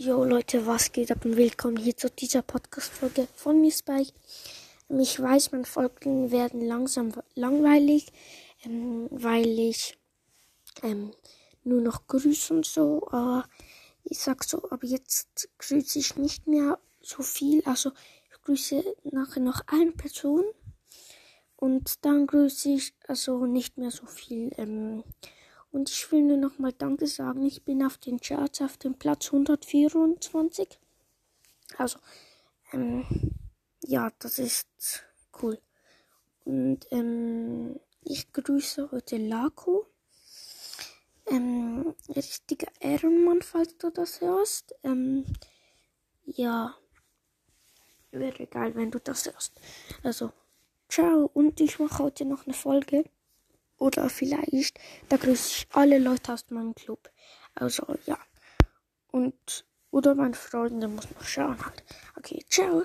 Jo Leute, was geht ab und willkommen hier zu dieser Podcast-Folge von mir Spike. Ähm, Ich weiß, meine Folgen werden langsam langweilig, ähm, weil ich ähm, nur noch grüße und so. Aber ich sag so, aber jetzt grüße ich nicht mehr so viel. Also ich grüße nachher noch eine Person und dann grüße ich also nicht mehr so viel. Ähm, und ich will nur noch mal Danke sagen. Ich bin auf den Charts auf dem Platz 124. Also, ähm, ja, das ist cool. Und ähm, ich grüße heute Lako. Ähm, richtiger Ehrenmann, falls du das hörst. Ähm, ja, wäre geil, wenn du das hörst. Also, ciao. Und ich mache heute noch eine Folge. Oder vielleicht, da grüße ich alle Leute aus meinem Club. Also, ja. Und, oder meine Freunde, muss noch schauen halt. Okay, ciao.